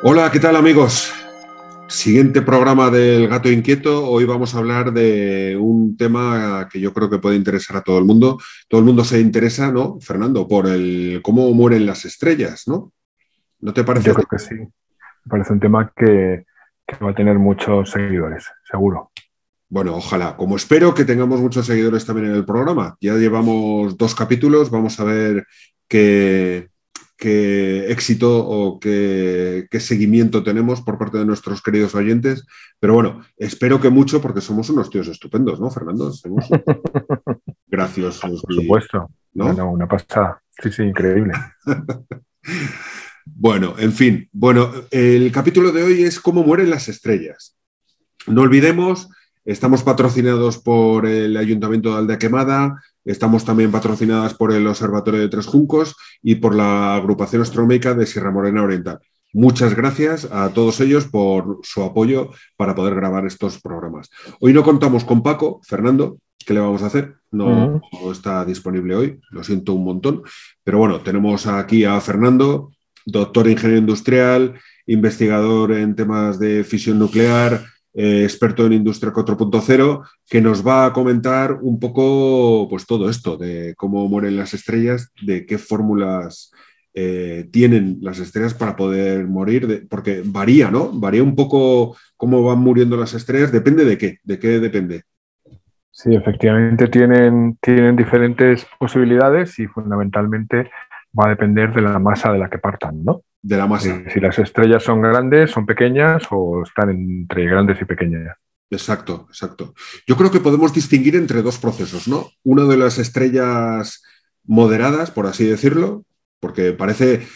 Hola, ¿qué tal amigos? Siguiente programa del Gato Inquieto. Hoy vamos a hablar de un tema que yo creo que puede interesar a todo el mundo. Todo el mundo se interesa, ¿no, Fernando? Por el cómo mueren las estrellas, ¿no? ¿No te parece? Yo creo que sí. Me parece un tema que, que va a tener muchos seguidores, seguro. Bueno, ojalá. Como espero que tengamos muchos seguidores también en el programa. Ya llevamos dos capítulos. Vamos a ver qué, qué éxito o qué, seguimiento tenemos por parte de nuestros queridos oyentes. Pero bueno, espero que mucho porque somos unos tíos estupendos, ¿no, Fernando? Somos graciosos. Por supuesto. ¿no? una pasada. Sí, sí, increíble. bueno, en fin. Bueno, el capítulo de hoy es cómo mueren las estrellas. No olvidemos, estamos patrocinados por el Ayuntamiento de Aldea Quemada, Estamos también patrocinadas por el Observatorio de Tres Juncos y por la agrupación astronómica de Sierra Morena Oriental. Muchas gracias a todos ellos por su apoyo para poder grabar estos programas. Hoy no contamos con Paco, Fernando, ¿qué le vamos a hacer? No, está disponible hoy, lo siento un montón, pero bueno, tenemos aquí a Fernando, doctor ingeniero industrial, investigador en temas de fisión nuclear, eh, experto en Industria 4.0, que nos va a comentar un poco pues, todo esto de cómo mueren las estrellas, de qué fórmulas eh, tienen las estrellas para poder morir, porque varía, ¿no? Varía un poco cómo van muriendo las estrellas, depende de qué, de qué depende. Sí, efectivamente tienen, tienen diferentes posibilidades y fundamentalmente va a depender de la masa de la que partan, ¿no? De la masa. Si, las estrellas son grandes, son pequeñas o están entre grandes y pequeñas. Exacto, exacto. Yo creo que podemos distinguir entre dos procesos, ¿no? Una de las estrellas moderadas, por así decirlo, porque parece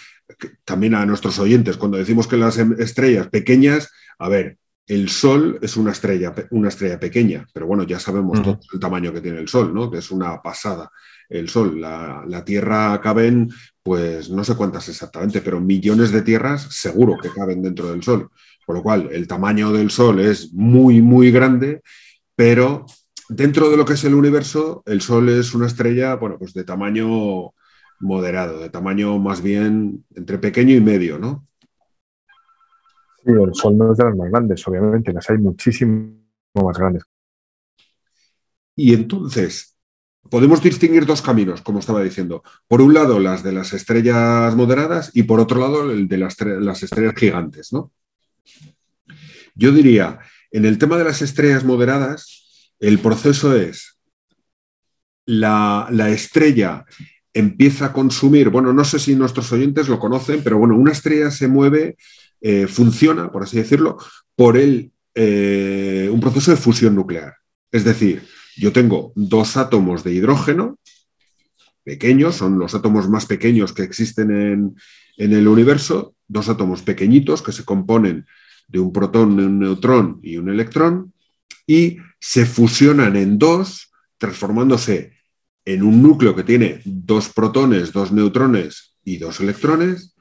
también a nuestros oyentes, cuando decimos que las em, estrellas pequeñas, a ver, el Sol es una estrella, una estrella pequeña, pero bueno, ya sabemos todo el tamaño que tiene el Sol, ¿no? Que es una pasada el Sol. La, la, Tierra caben, pues no sé cuántas exactamente, pero millones de tierras seguro que caben dentro del Sol. Por lo cual, el tamaño del Sol es muy, muy grande, pero dentro de lo que es el universo, el Sol es una estrella, bueno, pues de tamaño moderado, de tamaño más bien entre pequeño y medio, ¿no? Sí, el Sol no es de las más grandes, obviamente, las hay muchísimo más grandes. Y entonces, podemos distinguir dos caminos, como estaba diciendo. Por un lado, las de las estrellas moderadas y por otro lado, el de las, estrellas gigantes, ¿no? Yo diría, en el tema de las estrellas moderadas, el proceso es la, la estrella empieza a consumir, bueno, no sé si nuestros oyentes lo conocen, pero bueno, una estrella se mueve eh, funciona, por así decirlo, por el, eh, un proceso de fusión nuclear. Es decir, yo tengo dos átomos de hidrógeno pequeños, son los átomos más pequeños que existen en, en el universo, dos átomos pequeñitos que se componen de un protón, un neutrón y un electrón, y se fusionan en dos, transformándose en un núcleo que tiene dos protones, dos neutrones y dos electrones,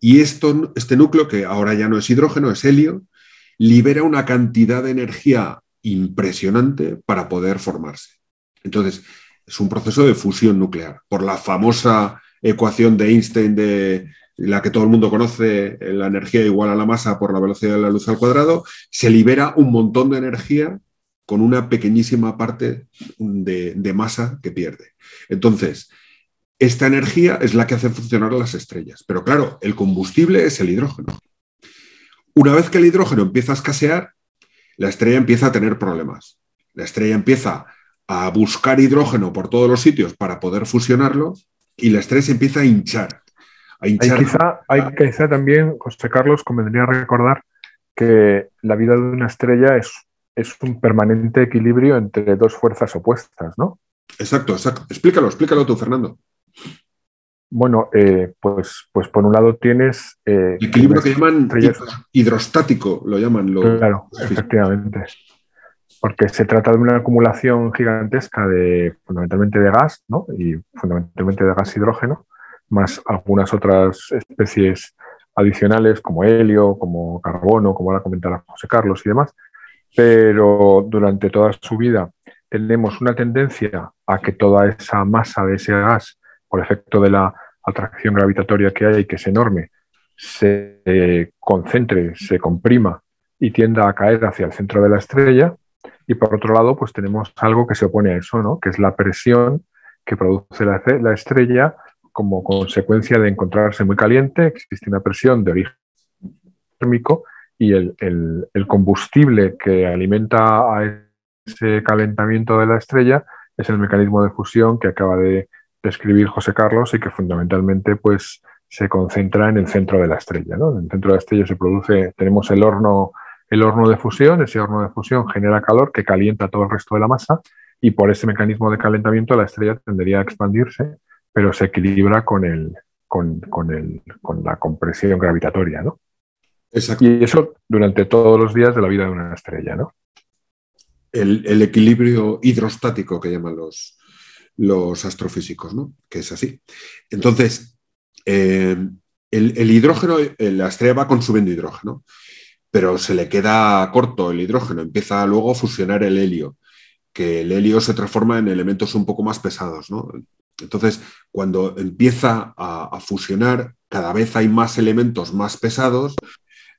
y esto, este núcleo, que ahora ya no es hidrógeno, es helio, libera una cantidad de energía impresionante para poder formarse. Entonces, es un proceso de fusión nuclear. Por la famosa ecuación de Einstein de la que todo el mundo conoce, la energía igual a la masa por la velocidad de la luz al cuadrado, se libera un montón de energía con una pequeñísima parte de, de masa que pierde. Entonces, esta energía es la que hace funcionar las estrellas. Pero claro, el combustible es el hidrógeno. Una vez que el hidrógeno empieza a escasear, la estrella empieza a tener problemas. La estrella empieza a buscar hidrógeno por todos los sitios para poder fusionarlo y la estrella se empieza a hinchar. Hay quizá, hay quizá también, José Carlos, convendría recordar que la vida de una estrella es, es un permanente equilibrio entre dos fuerzas opuestas, ¿no? Exacto, exacto. Explícalo, explícalo tú, Fernando. Bueno, eh, pues, pues por un lado tienes... Eh, equilibrio que llaman hidrostático, lo llaman. claro, efectivamente. Porque se trata de una acumulación gigantesca de fundamentalmente de gas, ¿no? Y fundamentalmente de gas hidrógeno, más algunas otras especies adicionales como helio, como carbono, como ahora comentará José Carlos y demás. Pero durante toda su vida tenemos una tendencia a que toda esa masa de ese gas por efecto de la atracción gravitatoria que hay, que es enorme, se concentre, se comprima y tienda a caer hacia el centro de la estrella. Y por otro lado, pues tenemos algo que se opone a eso, ¿no? que es la presión que produce la, estrella como consecuencia de encontrarse muy caliente. Existe una presión de origen térmico y el, el combustible que alimenta a ese calentamiento de la estrella es el mecanismo de fusión que acaba de describir José Carlos y que fundamentalmente pues, se concentra en el centro de la estrella. En el centro de la estrella se produce, tenemos el horno, el horno de fusión, ese horno de fusión genera calor que calienta todo el resto de la masa y por ese mecanismo de calentamiento la estrella tendería a expandirse, pero se equilibra con, el, con, el, con la compresión gravitatoria. ¿no? Y eso durante todos los días de la vida de una estrella. ¿no? el, equilibrio hidrostático que llaman los, los astrofísicos, ¿no? que es así. Entonces, eh, el, hidrógeno, eh, la estrella va consumiendo hidrógeno, pero se le queda corto el hidrógeno, empieza luego a fusionar el helio, que el helio se transforma en elementos un poco más pesados. ¿no? Entonces, cuando empieza a, fusionar, cada vez hay más elementos más pesados,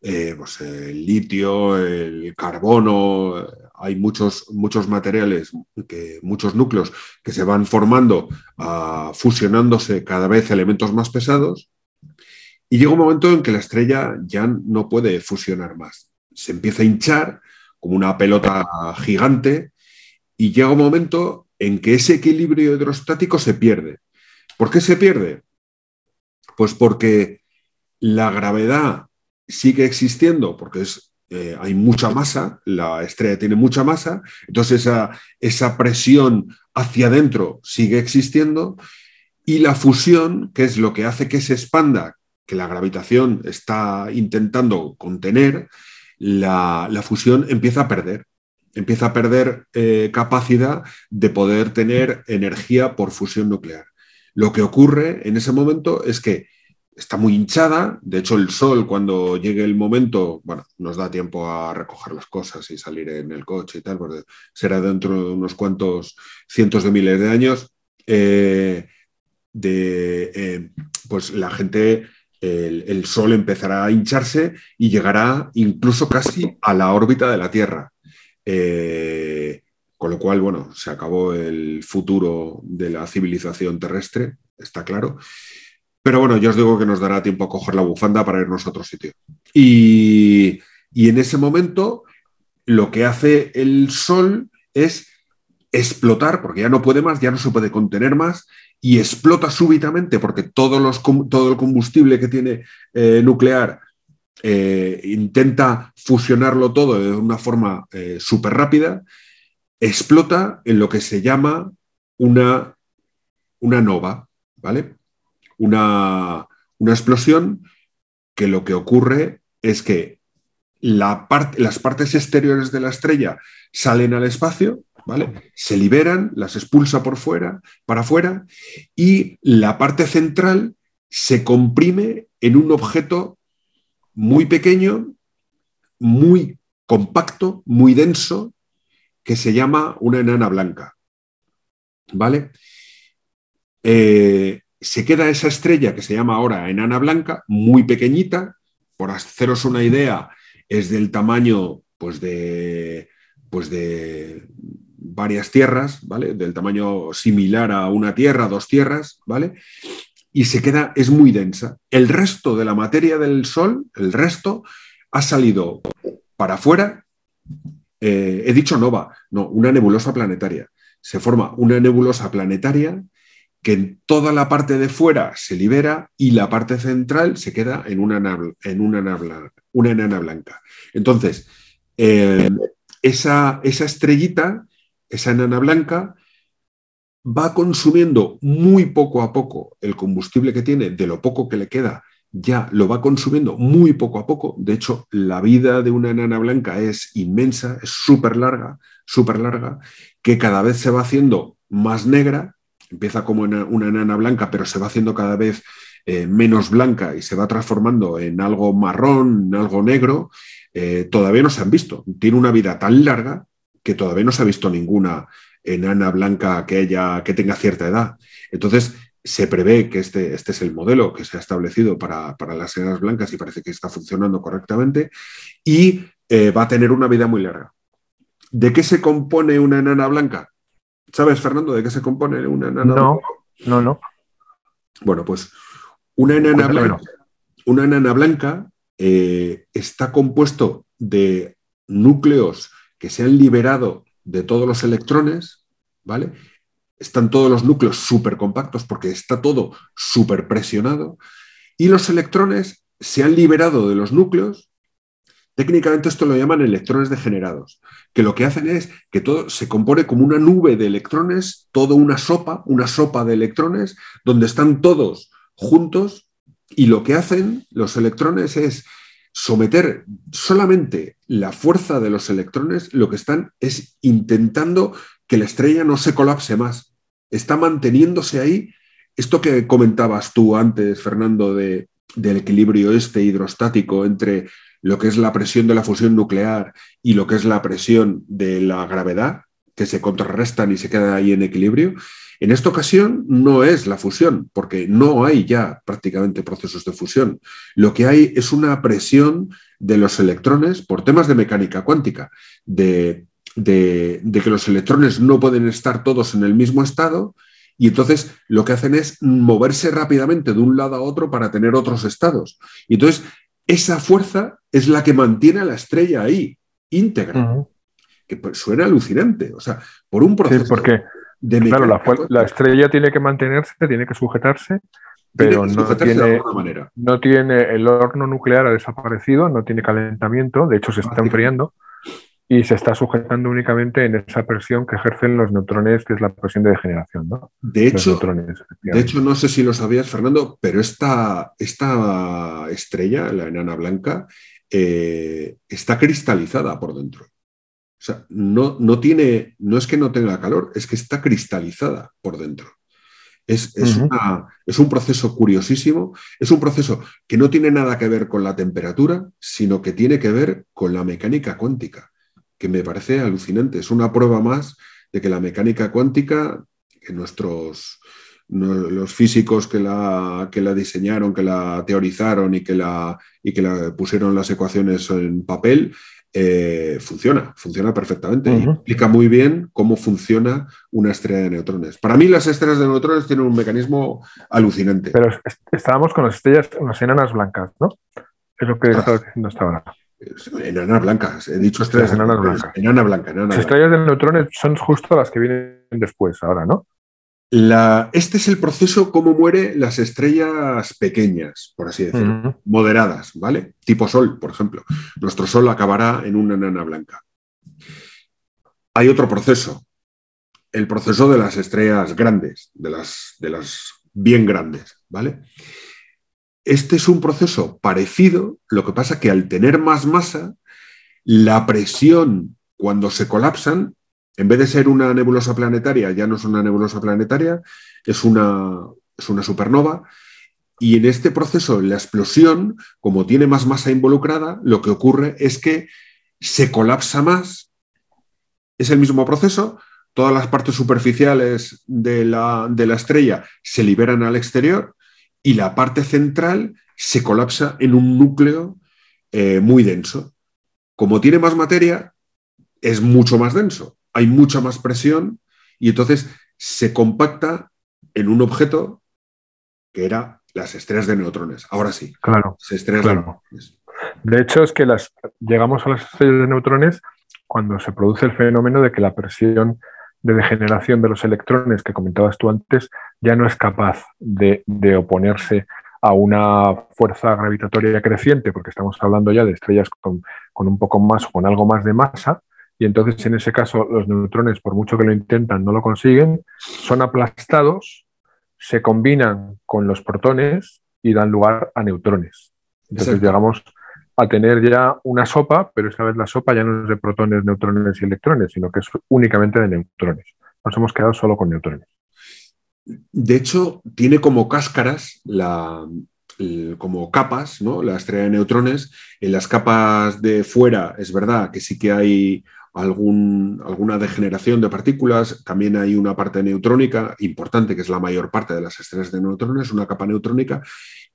eh, pues el litio, el carbono, hay muchos, muchos materiales, que, muchos núcleos que se van formando, ah, fusionándose cada vez elementos más pesados, y llega un momento en que la estrella ya no puede fusionar más. Se empieza a hinchar como una pelota gigante y llega un momento en que ese equilibrio hidrostático se pierde. ¿Por qué se pierde? Pues porque la gravedad sigue existiendo, porque es eh, hay mucha masa, la estrella tiene mucha masa, entonces esa, esa presión hacia adentro sigue existiendo y la fusión, que es lo que hace que se expanda, que la gravitación está intentando contener, la, fusión empieza a perder, empieza a perder eh, capacidad de poder tener energía por fusión nuclear. Lo que ocurre en ese momento es que está muy hinchada. De hecho, el sol, cuando llegue el momento, bueno, nos da tiempo a recoger las cosas y salir en el coche y tal, porque será dentro de unos cuantos cientos de miles de años. Eh, de, eh, pues la gente, el, sol empezará a hincharse y llegará incluso casi a la órbita de la Tierra. Eh, con lo cual, bueno, se acabó el futuro de la civilización terrestre, está claro. Pero bueno, yo os digo que nos dará tiempo a coger la bufanda para irnos a otro sitio. Y, en ese momento lo que hace el Sol es explotar, porque ya no puede más, ya no se puede contener más, y explota súbitamente, porque todo, los, todo el combustible que tiene eh, nuclear eh, intenta fusionarlo todo de una forma eh, súper rápida, explota en lo que se llama una, una nova, ¿vale? Una, explosión que lo que ocurre es que la las partes exteriores de la estrella salen al espacio, ¿vale? Se liberan, las expulsa por fuera, para afuera, y la parte central se comprime en un objeto muy pequeño, muy compacto, muy denso, que se llama una enana blanca. ¿Vale? Eh, se queda esa estrella que se llama ahora enana blanca, muy pequeñita, por haceros una idea, es del tamaño pues de, pues de varias tierras, ¿vale? Del tamaño similar a una tierra, dos tierras, ¿vale? Y se queda, es muy densa. El resto de la materia del Sol, el resto, ha salido para afuera. Eh, he dicho nova, no, una nebulosa planetaria. Se forma una nebulosa planetaria que en toda la parte de fuera se libera y la parte central se queda en una, en una, enana blanca. Entonces, eh, esa, esa estrellita, esa enana blanca, va consumiendo muy poco a poco el combustible que tiene, de lo poco que le queda, ya lo va consumiendo muy poco a poco. De hecho, la vida de una enana blanca es inmensa, es súper larga, súper larga, que cada vez se va haciendo más negra empieza como una, enana blanca, pero se va haciendo cada vez eh, menos blanca y se va transformando en algo marrón, en algo negro, eh, todavía no se han visto. Tiene una vida tan larga que todavía no se ha visto ninguna enana blanca que, que tenga cierta edad. Entonces, se prevé que este, este, es el modelo que se ha establecido para, las enanas blancas y parece que está funcionando correctamente y eh, va a tener una vida muy larga. ¿De qué se compone una enana blanca? ¿Sabes, Fernando, de qué se compone una enana no, blanca? No, no. Bueno, pues una enana blanca, una enana blanca eh, está compuesto de núcleos que se han liberado de todos los electrones, ¿vale? Están todos los núcleos súper compactos porque está todo súper presionado y los electrones se han liberado de los núcleos. Técnicamente esto lo llaman electrones degenerados, que lo que hacen es que todo se compone como una nube de electrones, toda una sopa, una sopa de electrones, donde están todos juntos y lo que hacen los electrones es someter solamente la fuerza de los electrones, lo que están es intentando que la estrella no se colapse más. Está manteniéndose ahí. Esto que comentabas tú antes, Fernando, de, del equilibrio este hidrostático entre lo que es la presión de la fusión nuclear y lo que es la presión de la gravedad, que se contrarrestan y se queda ahí en equilibrio, en esta ocasión no es la fusión, porque no hay ya prácticamente procesos de fusión. Lo que hay es una presión de los electrones por temas de mecánica cuántica, de, que los electrones no pueden estar todos en el mismo estado y entonces lo que hacen es moverse rápidamente de un lado a otro para tener otros estados. Y entonces esa fuerza es la que mantiene a la estrella ahí, íntegra. Que pues, suena alucinante. O sea, por un proceso. porque claro, la, estrella tiene que mantenerse, tiene que sujetarse, pero no, tiene, no tiene el horno nuclear ha desaparecido, no tiene calentamiento, de hecho se está enfriando y se está sujetando únicamente en esa presión que ejercen los neutrones, que es la presión de degeneración. ¿no? De, hecho, de hecho, no sé si lo sabías, Fernando, pero esta, esta estrella, la enana blanca, eh, está cristalizada por dentro. O sea, no, no, tiene, no es que no tenga calor, es que está cristalizada por dentro. Es, es, un proceso curiosísimo, es un proceso que no tiene nada que ver con la temperatura, sino que tiene que ver con la mecánica cuántica, que me parece alucinante. Es una prueba más de que la mecánica cuántica, que nuestros, los físicos que la, que la diseñaron, que la teorizaron y que, la, y que la pusieron las ecuaciones en papel, eh, funciona, funciona perfectamente y explica muy bien cómo funciona una estrella de neutrones. Para mí las estrellas de neutrones tienen un mecanismo alucinante. Pero estábamos con las estrellas, las enanas blancas, ¿no? Es lo que estaba diciendo hasta ahora. Enanas blancas, he dicho estrellas enanas blancas. Enana blanca, las estrellas de neutrones son justo las que vienen después ahora, ¿no? este es el proceso como mueren las estrellas pequeñas, por así decirlo, moderadas, ¿vale? Tipo Sol, por ejemplo. Nuestro Sol acabará en una enana blanca. Hay otro proceso, el proceso de las estrellas grandes, de las, de las bien grandes, ¿vale? Este es un proceso parecido, lo que pasa que al tener más masa, la presión cuando se colapsan en vez de ser una nebulosa planetaria, ya no es una nebulosa planetaria, es una, es una supernova. Y en este proceso, la explosión, como tiene más masa involucrada, lo que ocurre es que se colapsa más. Es el mismo proceso, todas las partes superficiales de la, estrella se liberan al exterior y la parte central se colapsa en un núcleo eh, muy denso. Como tiene más materia, es mucho más denso hay mucha más presión y entonces se compacta en un objeto que era las estrellas de neutrones. Ahora sí. Claro. De hecho, es que las, llegamos a las estrellas de neutrones cuando se produce el fenómeno de que la presión de degeneración de los electrones que comentabas tú antes ya no es capaz de, oponerse a una fuerza gravitatoria creciente, porque estamos hablando ya de estrellas con, con un poco más o con algo más de masa, y entonces en ese caso los neutrones, por mucho que lo intentan, no lo consiguen, son aplastados, se combinan con los protones y dan lugar a neutrones. Entonces llegamos a tener ya una sopa, pero esta vez la sopa ya no es de protones, neutrones y electrones, sino que es únicamente de neutrones. Nos hemos quedado solo con neutrones. De hecho, tiene como cáscaras la, como capas, ¿no? La estrella de neutrones. En las capas de fuera es verdad que sí que hay algún, alguna degeneración de partículas, también hay una parte neutrónica importante, que es la mayor parte de las estrellas de neutrones, una capa neutrónica,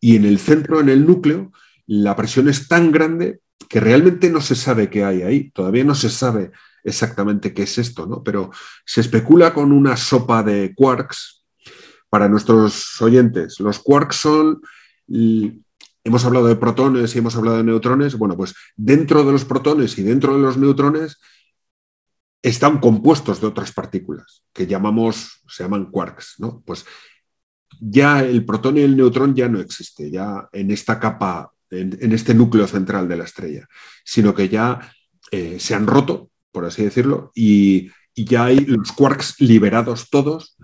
y en el centro, en el núcleo, la presión es tan grande que realmente no se sabe qué hay ahí, todavía no se sabe exactamente qué es esto, ¿no? pero se especula con una sopa de quarks. Para nuestros oyentes, los quarks son hemos hablado de protones y hemos hablado de neutrones. Bueno, pues dentro de los protones y dentro de los neutrones están compuestos de otras partículas que llamamos, se llaman quarks, ¿no? Pues ya el protón y el neutrón ya no existe, ya en esta capa, en, este núcleo central de la estrella, sino que ya eh, se han roto, por así decirlo, y, ya hay los quarks liberados todos,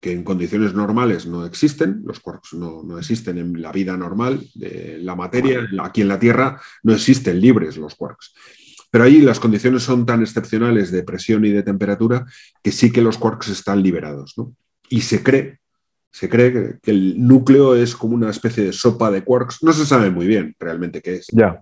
que en condiciones normales no existen, los quarks no, no, existen en la vida normal de la materia, aquí en la Tierra no existen libres los quarks. Pero ahí las condiciones son tan excepcionales de presión y de temperatura que sí que los quarks están liberados. Y se cree, se cree que el núcleo es como una especie de sopa de quarks. No se sabe muy bien realmente qué es. Ya.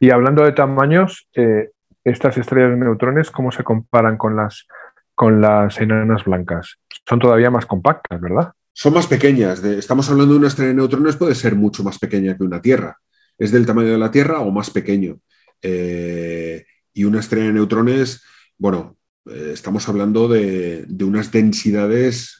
Y hablando de tamaños, eh, estas estrellas de neutrones, ¿cómo se comparan con las, con las enanas blancas? Son todavía más compactas, ¿verdad? Son más pequeñas. estamos hablando de una estrella de neutrones, puede ser mucho más pequeña que una Tierra. Es del tamaño de la Tierra o más pequeño. Eh, y una estrella de neutrones, bueno, eh, estamos hablando de, unas densidades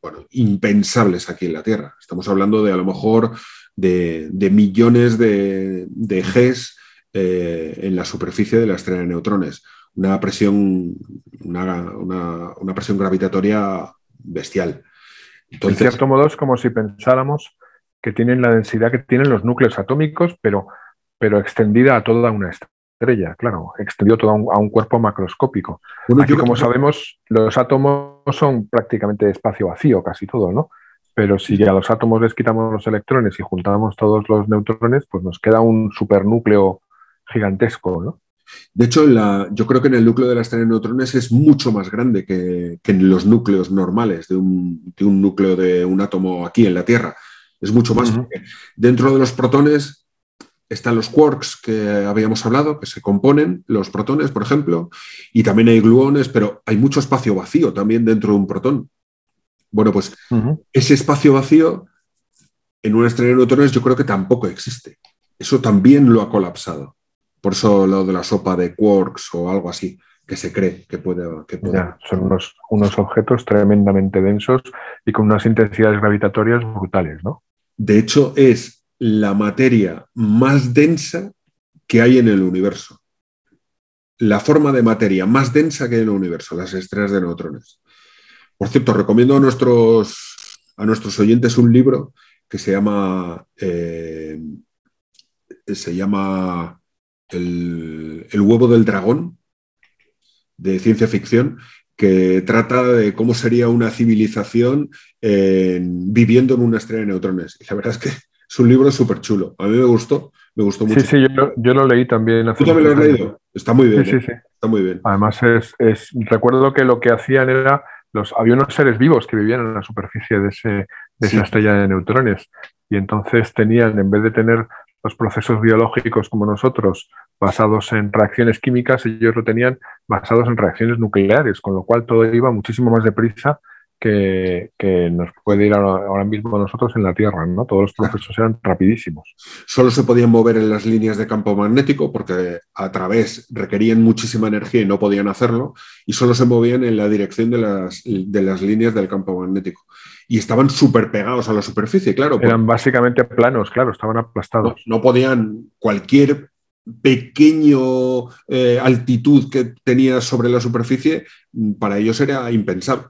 bueno, impensables aquí en la Tierra. Estamos hablando de a lo mejor de, millones de, de Gs eh, en la superficie de la estrella de neutrones. Una presión, una, presión gravitatoria bestial. en cierto modo es como si pensáramos que tienen la densidad que tienen los núcleos atómicos, pero pero extendida a toda una estrella, claro, extendido todo a un, cuerpo macroscópico. Aquí, como sabemos, los átomos son prácticamente espacio vacío, casi todo, ¿no? Pero si a los átomos les quitamos los electrones y juntamos todos los neutrones, pues nos queda un supernúcleo gigantesco, ¿no? De hecho, yo creo que en el núcleo de la estrella de neutrones es mucho más grande que, en los núcleos normales de un, núcleo de un átomo aquí en la Tierra. Es mucho más. Dentro de los protones están los quarks que habíamos hablado, que se componen, los protones, por ejemplo, y también hay gluones, pero hay mucho espacio vacío también dentro de un protón. Bueno, pues ese espacio vacío en una estrella de neutrones yo creo que tampoco existe. Eso también lo ha colapsado. Por eso lo de la sopa de quarks o algo así, que se cree que puede. Que son unos, unos objetos tremendamente densos y con unas intensidades gravitatorias brutales, ¿no? De hecho, es la materia más densa que hay en el universo. La forma de materia más densa que hay en el universo, las estrellas de neutrones. Por cierto, recomiendo a nuestros, a nuestros oyentes un libro que se llama, eh, se llama el, huevo del dragón, de ciencia ficción, que trata de cómo sería una civilización viviendo en una estrella de neutrones. Y la verdad es que es un libro súper chulo. A mí me gustó, me gustó mucho. Sí, sí, yo, lo leí también. ¿Tú también lo has leído? Está muy bien. Sí, sí, ¿eh? Está muy bien. Además, es, recuerdo que lo que hacían era, los, había unos seres vivos que vivían en la superficie de, ese, de esa estrella de neutrones. Y entonces tenían, en vez de tener los procesos biológicos como nosotros basados en reacciones químicas, ellos lo tenían basados en reacciones nucleares, con lo cual todo iba muchísimo más deprisa que, nos puede ir ahora, mismo a nosotros en la Tierra, ¿no? Todos los procesos eran rapidísimos. Solo se podían mover en las líneas de campo magnético porque a través requerían muchísima energía y no podían hacerlo, y solo se movían en la dirección de las, de las líneas del campo magnético. Y estaban súper pegados a la superficie, claro. Eran básicamente planos, claro, estaban aplastados. No, podían cualquier pequeño eh, altitud que tenía sobre la superficie, para ellos era impensable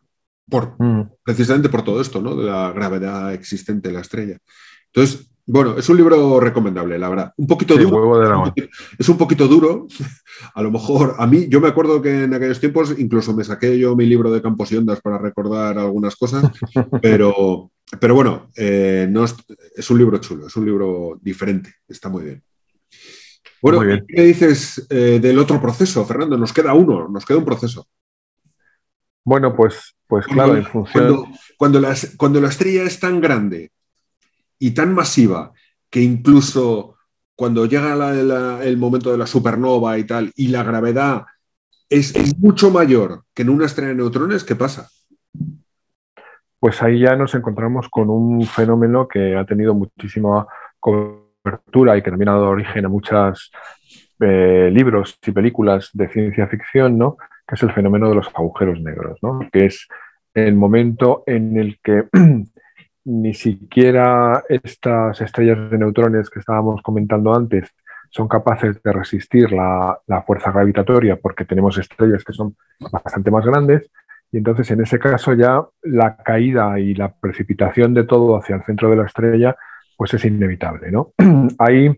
por, mm. precisamente por todo esto, ¿no? De la gravedad existente en la estrella. Entonces, bueno, es un libro recomendable, la verdad. Un poquito duro. es un poquito duro. A lo mejor, a mí, yo me acuerdo que en aquellos tiempos incluso me saqué yo mi libro de campos y ondas para recordar algunas cosas, pero, pero bueno, eh, no es, un libro chulo, es un libro diferente, está muy bien. Bueno, ¿qué dices eh, del otro proceso, Fernando? Nos queda uno, nos queda un proceso. Bueno, pues, pues claro, en función. Cuando, cuando, cuando, la estrella es tan grande y tan masiva que incluso cuando llega el momento de la supernova y tal, y la gravedad es, mucho mayor que en una estrella de neutrones, ¿qué pasa? Pues ahí ya nos encontramos con un fenómeno que ha tenido muchísima cobertura y que también ha dado origen a muchos eh, libros y películas de ciencia ficción, ¿no? Que es el fenómeno de los agujeros negros, ¿no? que es el momento en el que ni siquiera estas estrellas de neutrones que estábamos comentando antes son capaces de resistir la, fuerza gravitatoria porque tenemos estrellas que son bastante más grandes y entonces en ese caso ya la caída y la precipitación de todo hacia el centro de la estrella pues es inevitable. ¿no? Ahí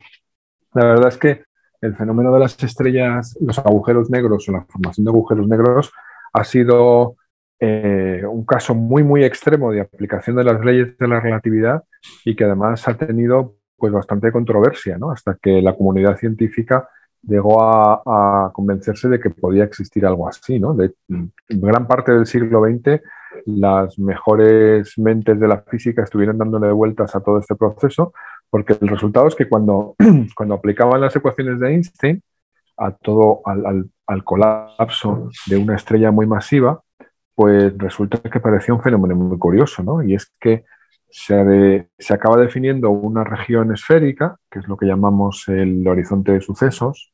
la verdad es que el fenómeno de las estrellas, los agujeros negros o la formación de agujeros negros ha sido eh, un caso muy, muy extremo de aplicación de las leyes de la relatividad y que además ha tenido pues bastante controversia, ¿no? Hasta que la comunidad científica llegó a, convencerse de que podía existir algo así, ¿no? De gran parte del siglo XX, las mejores mentes de la física estuvieron dándole vueltas a todo este proceso, porque el resultado es que cuando, cuando aplicaban las ecuaciones de Einstein a todo, al, al colapso de una estrella muy masiva, pues resulta que parecía un fenómeno muy curioso, ¿no? Y es que se, acaba definiendo una región esférica, que es lo que llamamos el horizonte de sucesos,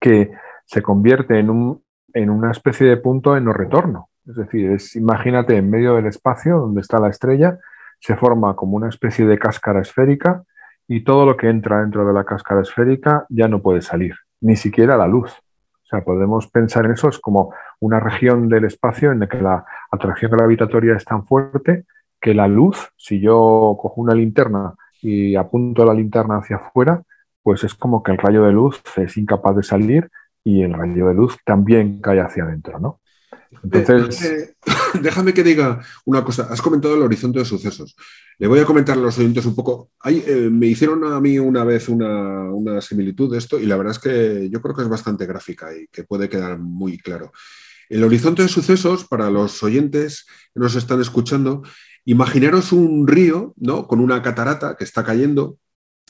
que se convierte en, un, en una especie de punto en no retorno. Es decir, es, imagínate en medio del espacio donde está la estrella, se forma como una especie de cáscara esférica y todo lo que entra dentro de la cáscara esférica ya no puede salir, ni siquiera la luz. O sea, podemos pensar en eso es como una región del espacio en la que la atracción gravitatoria es tan fuerte que la luz, si yo cojo una linterna y apunto la linterna hacia afuera, pues es como que el rayo de luz es incapaz de salir y el rayo de luz también cae hacia adentro, ¿no? Entonces... Déjame que diga una cosa. Has comentado el horizonte de sucesos. Le voy a comentar a los oyentes un poco. Eh, me hicieron a mí una vez una, similitud de esto y la verdad es que yo creo que es bastante gráfica y que puede quedar muy claro. El horizonte de sucesos, para los oyentes que nos están escuchando, Imaginaros un río, ¿no? Con una catarata que está cayendo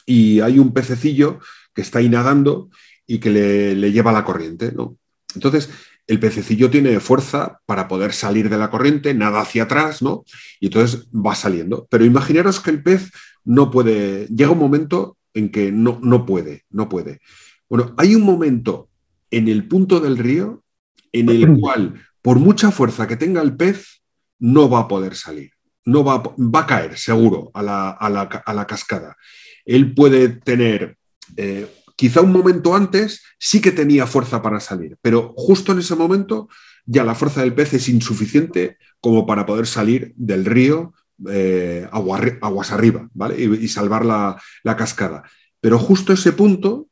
y hay un pececillo que está ahí nadando y que le, lleva la corriente, ¿no? Entonces, el pececillo tiene fuerza para poder salir de la corriente, nada hacia atrás, ¿no? Y entonces va saliendo. Pero imaginaros que el pez no puede, llega un momento en que no, no puede, no puede. Bueno, hay un momento en el punto del río en el cual, por mucha fuerza que tenga el pez, no va a poder salir no va, va a caer seguro a la, cascada. Él puede tener, eh, quizá un momento antes sí que tenía fuerza para salir, pero justo en ese momento ya la fuerza del pez es insuficiente como para poder salir del río eh, aguas arriba ¿vale? y, salvar la, la cascada. Pero justo ese punto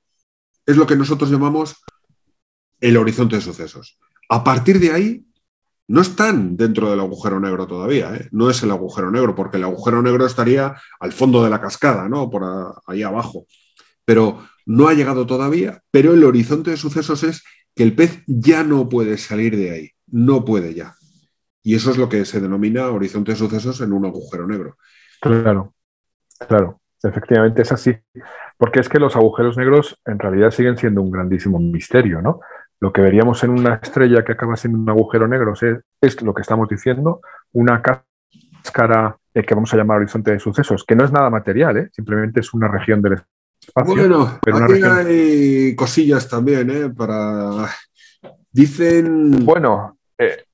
es lo que nosotros llamamos el horizonte de sucesos. A partir de ahí no están dentro del agujero negro todavía, ¿eh? no es el agujero negro, porque el agujero negro estaría al fondo de la cascada, ¿no? Por ahí abajo. Pero no ha llegado todavía, pero el horizonte de sucesos es que el pez ya no puede salir de ahí, no puede ya. Y eso es lo que se denomina horizonte de sucesos en un agujero negro. Claro, claro, efectivamente es así. Porque es que los agujeros negros en realidad siguen siendo un grandísimo misterio, ¿no? Lo que veríamos en una estrella que acaba siendo un agujero negro es, lo que estamos diciendo, una cáscara eh, que vamos a llamar horizonte de sucesos, que no es nada material, ¿eh? simplemente es una región del espacio. Bueno, pero aquí hay cosillas también, ¿eh? Para... Dicen... Bueno,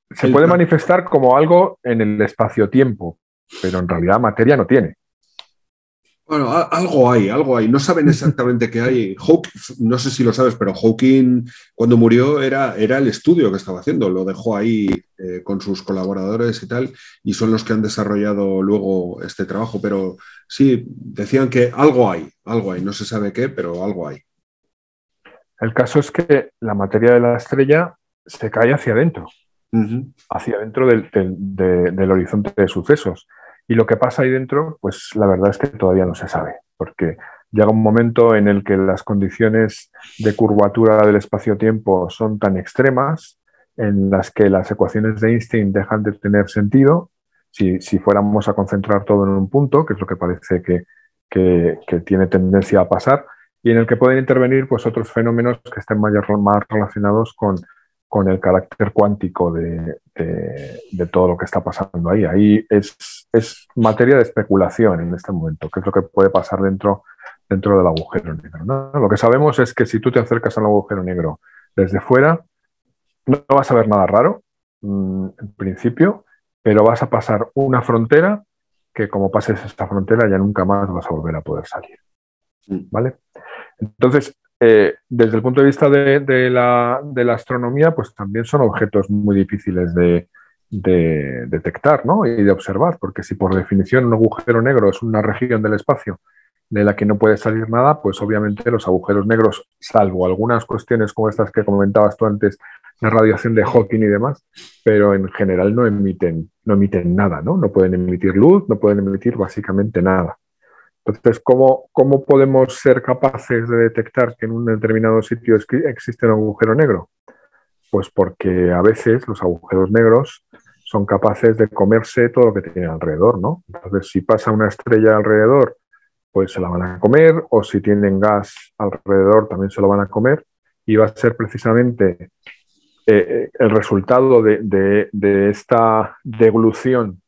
se puede manifestar como algo en el espacio-tiempo, pero en realidad materia no tiene. Bueno, algo hay, algo hay. No saben exactamente qué hay. no sé si lo sabes, pero Hawking cuando murió era, era el estudio que estaba haciendo. Lo dejó ahí eh, con sus colaboradores y tal, y son los que han desarrollado luego este trabajo. Pero sí, decían que algo hay, algo hay. No se sabe qué, pero algo hay. El caso es que la materia de la estrella se cae hacia adentro, hacia adentro del horizonte de sucesos. Y lo que pasa ahí dentro, pues la verdad es que todavía no se sabe, porque llega un momento en el que las condiciones de curvatura del espacio-tiempo son tan extremas, en las que las ecuaciones de Einstein dejan de tener sentido Si, fuéramos a concentrar todo en un punto, que es lo que parece que, tiene tendencia a pasar, y en el que pueden intervenir pues, otros fenómenos que estén más, más relacionados con, con el carácter cuántico de, todo lo que está pasando ahí. Ahí es, es, materia de especulación en este momento, qué es lo que puede pasar dentro, dentro del agujero negro. Lo que sabemos es que si tú te acercas al agujero negro desde fuera, no vas a ver nada raro, mm, en principio, pero vas a pasar una frontera que como pases esta frontera ya nunca más vas a volver a poder salir. ¿Vale? Entonces, eh, desde el punto de vista de, la, astronomía, pues también son objetos muy difíciles de, detectar y de observar, porque si por definición un agujero negro es una región del espacio de la que no puede salir nada, pues obviamente los agujeros negros, salvo algunas cuestiones como estas que comentabas tú antes, la radiación de Hawking y demás, pero en general no emiten, no emiten nada, ¿no? No pueden emitir luz, no pueden emitir básicamente nada. Entonces, ¿cómo, ¿cómo podemos ser capaces de detectar que en un determinado sitio existe un agujero negro? Pues porque a veces los agujeros negros son capaces de comerse todo lo que tienen alrededor, ¿no? Entonces, si pasa una estrella alrededor, pues se la van a comer, o si tienen gas alrededor, también se lo van a comer, y va a ser precisamente eh, el resultado de, de, de esta deglución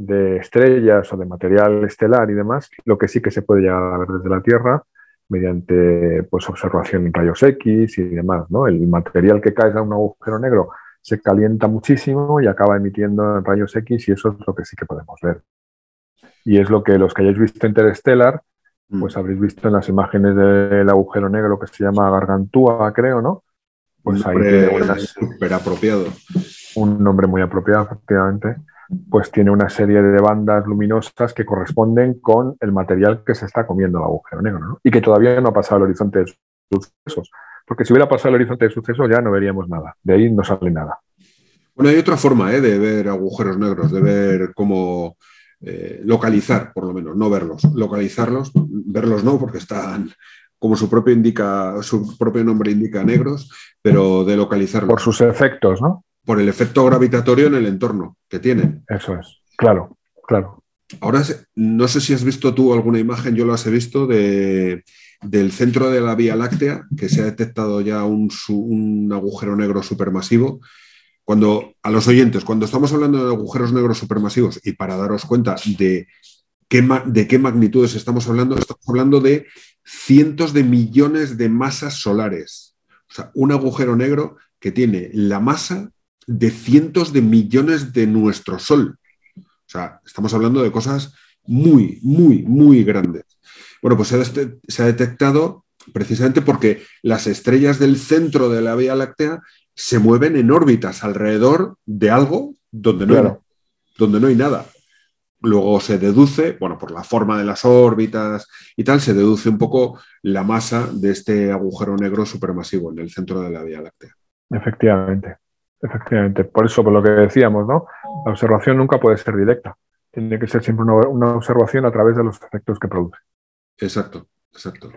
de estrellas o de material estelar y demás, lo que sí que se puede llegar a ver desde la Tierra mediante pues, observación en rayos X y demás. ¿no? El material que cae a un agujero negro se calienta muchísimo y acaba emitiendo en rayos X y eso es lo que sí que podemos ver. Y es lo que los que hayáis visto Interstellar, mm. pues habréis visto en las imágenes del agujero negro que se llama Gargantúa, creo, ¿no? Pues ahí tiene apropiado. Un nombre muy apropiado, efectivamente pues tiene una serie de bandas luminosas que corresponden con el material que se está comiendo el agujero negro, y que todavía no ha pasado el horizonte de sucesos. Porque si hubiera pasado el horizonte de sucesos ya no veríamos nada, de ahí no sale nada. Bueno, hay otra forma ¿eh? de ver agujeros negros, de ver cómo eh, localizar, por lo menos, no verlos, localizarlos, verlos no, porque están, como su propio, indica, su propio nombre indica, negros, pero de localizarlos. Por sus efectos, ¿no? Por el efecto gravitatorio en el entorno que tienen. Eso es, claro, claro. Ahora, no sé si has visto tú alguna imagen, yo las he visto, de, del centro de la Vía Láctea, que se ha detectado ya un, agujero negro supermasivo. Cuando, a los oyentes, cuando estamos hablando de agujeros negros supermasivos, y para daros cuenta de qué, de qué magnitudes estamos hablando, estamos hablando de cientos de millones de masas solares. O sea, un agujero negro que tiene la masa de cientos de millones de nuestro Sol. O sea, estamos hablando de cosas muy, muy, muy grandes. Bueno, pues se ha, detectado precisamente porque las estrellas del centro de la Vía Láctea se mueven en órbitas alrededor de algo donde no, hay, donde no hay nada. Luego se deduce, bueno, por la forma de las órbitas y tal, se deduce un poco la masa de este agujero negro supermasivo en el centro de la Vía Láctea. Efectivamente. Efectivamente, por eso, por lo que decíamos, ¿no? La observación nunca puede ser directa. Tiene que ser siempre una, observación a través de los efectos que produce. Exacto, exacto.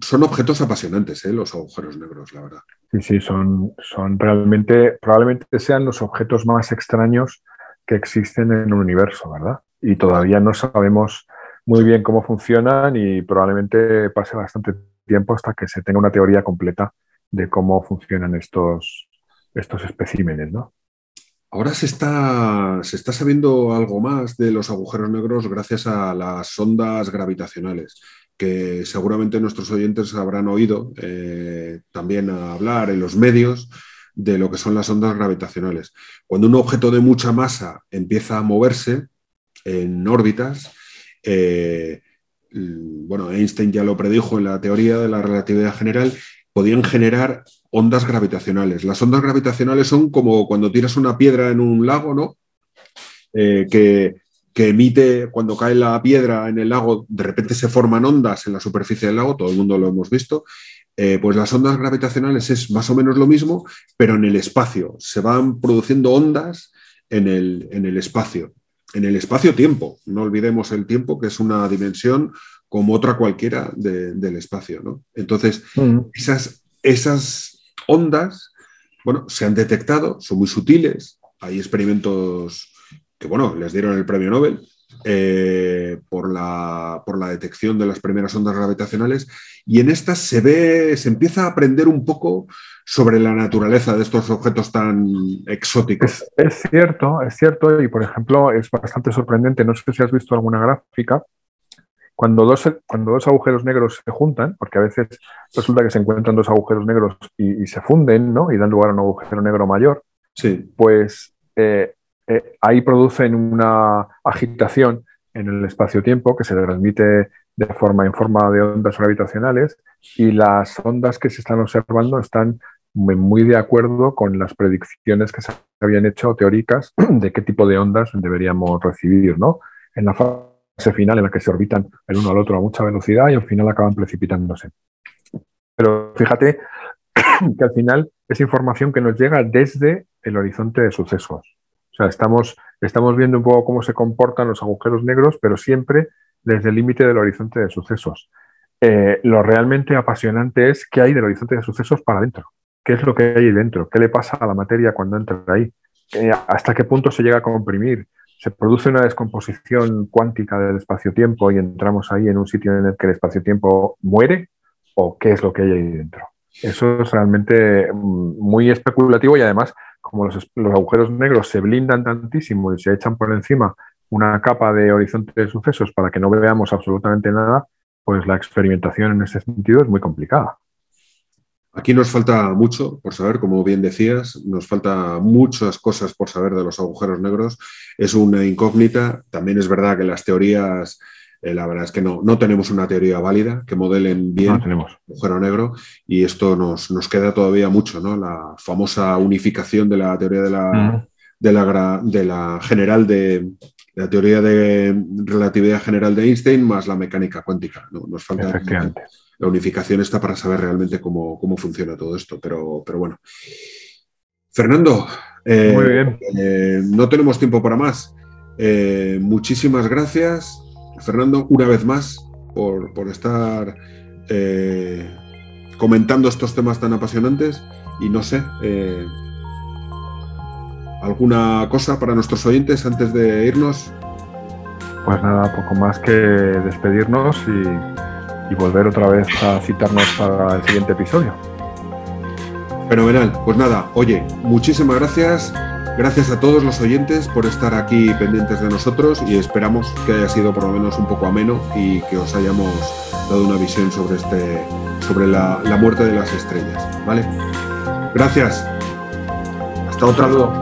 Son objetos apasionantes, ¿eh? los agujeros negros, la verdad. Sí, sí, son, son realmente, probablemente sean los objetos más extraños que existen en el universo, ¿verdad? Y todavía no sabemos muy bien cómo funcionan y probablemente pase bastante tiempo hasta que se tenga una teoría completa de cómo funcionan estos, estos especímenes, ¿no? Ahora se está, se está sabiendo algo más de los agujeros negros gracias a las ondas gravitacionales, que seguramente nuestros oyentes habrán oído eh, también hablar en los medios de lo que son las ondas gravitacionales. Cuando un objeto de mucha masa empieza a moverse en órbitas, eh, bueno, Einstein ya lo predijo en la teoría de la relatividad general, podían generar ondas gravitacionales. Las ondas gravitacionales son como cuando tiras una piedra en un lago, ¿no? Eh, que, emite, cuando cae la piedra en el lago, de repente se forman ondas en la superficie del lago, todo el mundo lo hemos visto. Eh, pues las ondas gravitacionales es más o menos lo mismo, pero en el espacio. Se van produciendo ondas en el, en el espacio. En el espacio-tiempo. No olvidemos el tiempo, que es una dimensión como otra cualquiera del espacio. ¿no? Entonces, mm. esas, esas ondas, bueno, se han detectado, son muy sutiles, hay experimentos que bueno, les dieron el premio Nobel eh, por, la, por la detección de las primeras ondas gravitacionales, y en estas se ve, se empieza a aprender un poco sobre la naturaleza de estos objetos tan exóticos. Es, es, cierto, es cierto, y por ejemplo es bastante sorprendente, no sé si has visto alguna gráfica, cuando dos, cuando dos agujeros negros se juntan, porque a veces resulta que se encuentran dos agujeros negros y, y se funden, ¿no? Y dan lugar a un agujero negro mayor, sí. pues eh, eh, ahí producen una agitación en el espacio-tiempo que se transmite de forma en forma de ondas gravitacionales y las ondas que se están observando están muy, muy, de acuerdo con las predicciones que se habían hecho teóricas de qué tipo de ondas deberíamos recibir, ¿no? En la fase final en la que se orbitan el uno al otro a mucha velocidad y al final acaban precipitándose. Pero fíjate que al final es información que nos llega desde el horizonte de sucesos. O sea, estamos, estamos viendo un poco cómo se comportan los agujeros negros, pero siempre desde el límite del horizonte de sucesos. Eh, lo realmente apasionante es qué hay del horizonte de sucesos para adentro. ¿Qué es lo que hay dentro? ¿Qué le pasa a la materia cuando entra ahí? Eh, ¿Hasta qué punto se llega a comprimir? ¿Se produce una descomposición cuántica del espacio-tiempo y entramos ahí en un sitio en el que el espacio-tiempo muere? ¿O qué es lo que hay ahí dentro? Eso es realmente mm, muy especulativo y además como los, los, agujeros negros se blindan tantísimo y se echan por encima una capa de horizonte de sucesos para que no veamos absolutamente nada, pues la experimentación en ese sentido es muy complicada. Aquí nos falta mucho por saber, como bien decías, nos falta muchas cosas por saber de los agujeros negros. Es una incógnita. También es verdad que las teorías eh, la verdad es que no, no tenemos una teoría válida que modelen bien no el agujero negro y esto nos, nos, queda todavía mucho, ¿no? La famosa unificación de la teoría de la, mm. de la, de la general de, la teoría de relatividad general de Einstein más la mecánica cuántica. ¿no? Nos falta la unificación está para saber realmente cómo, cómo funciona todo esto, pero, pero bueno. Fernando, eh, Muy bien. Eh, no tenemos tiempo para más. Eh, muchísimas gracias. Fernando, una vez más, por, por estar comentando estos temas tan apasionantes. Y no sé, ¿alguna cosa para nuestros oyentes antes de irnos? Pues nada, poco más que despedirnos y, y volver otra vez a citarnos para el siguiente episodio. Fenomenal. Pues nada, oye, muchísimas gracias. Gracias a todos los oyentes por estar aquí pendientes de nosotros y esperamos que haya sido por lo menos un poco ameno y que os hayamos dado una visión sobre, este, sobre la, la muerte de las estrellas. ¿Vale? Gracias. Hasta saludo.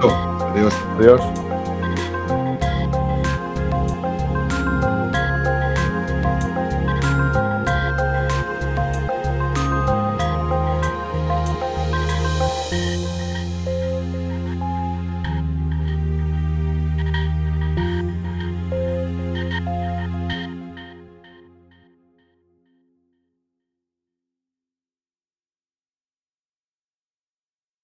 Adiós. Adiós.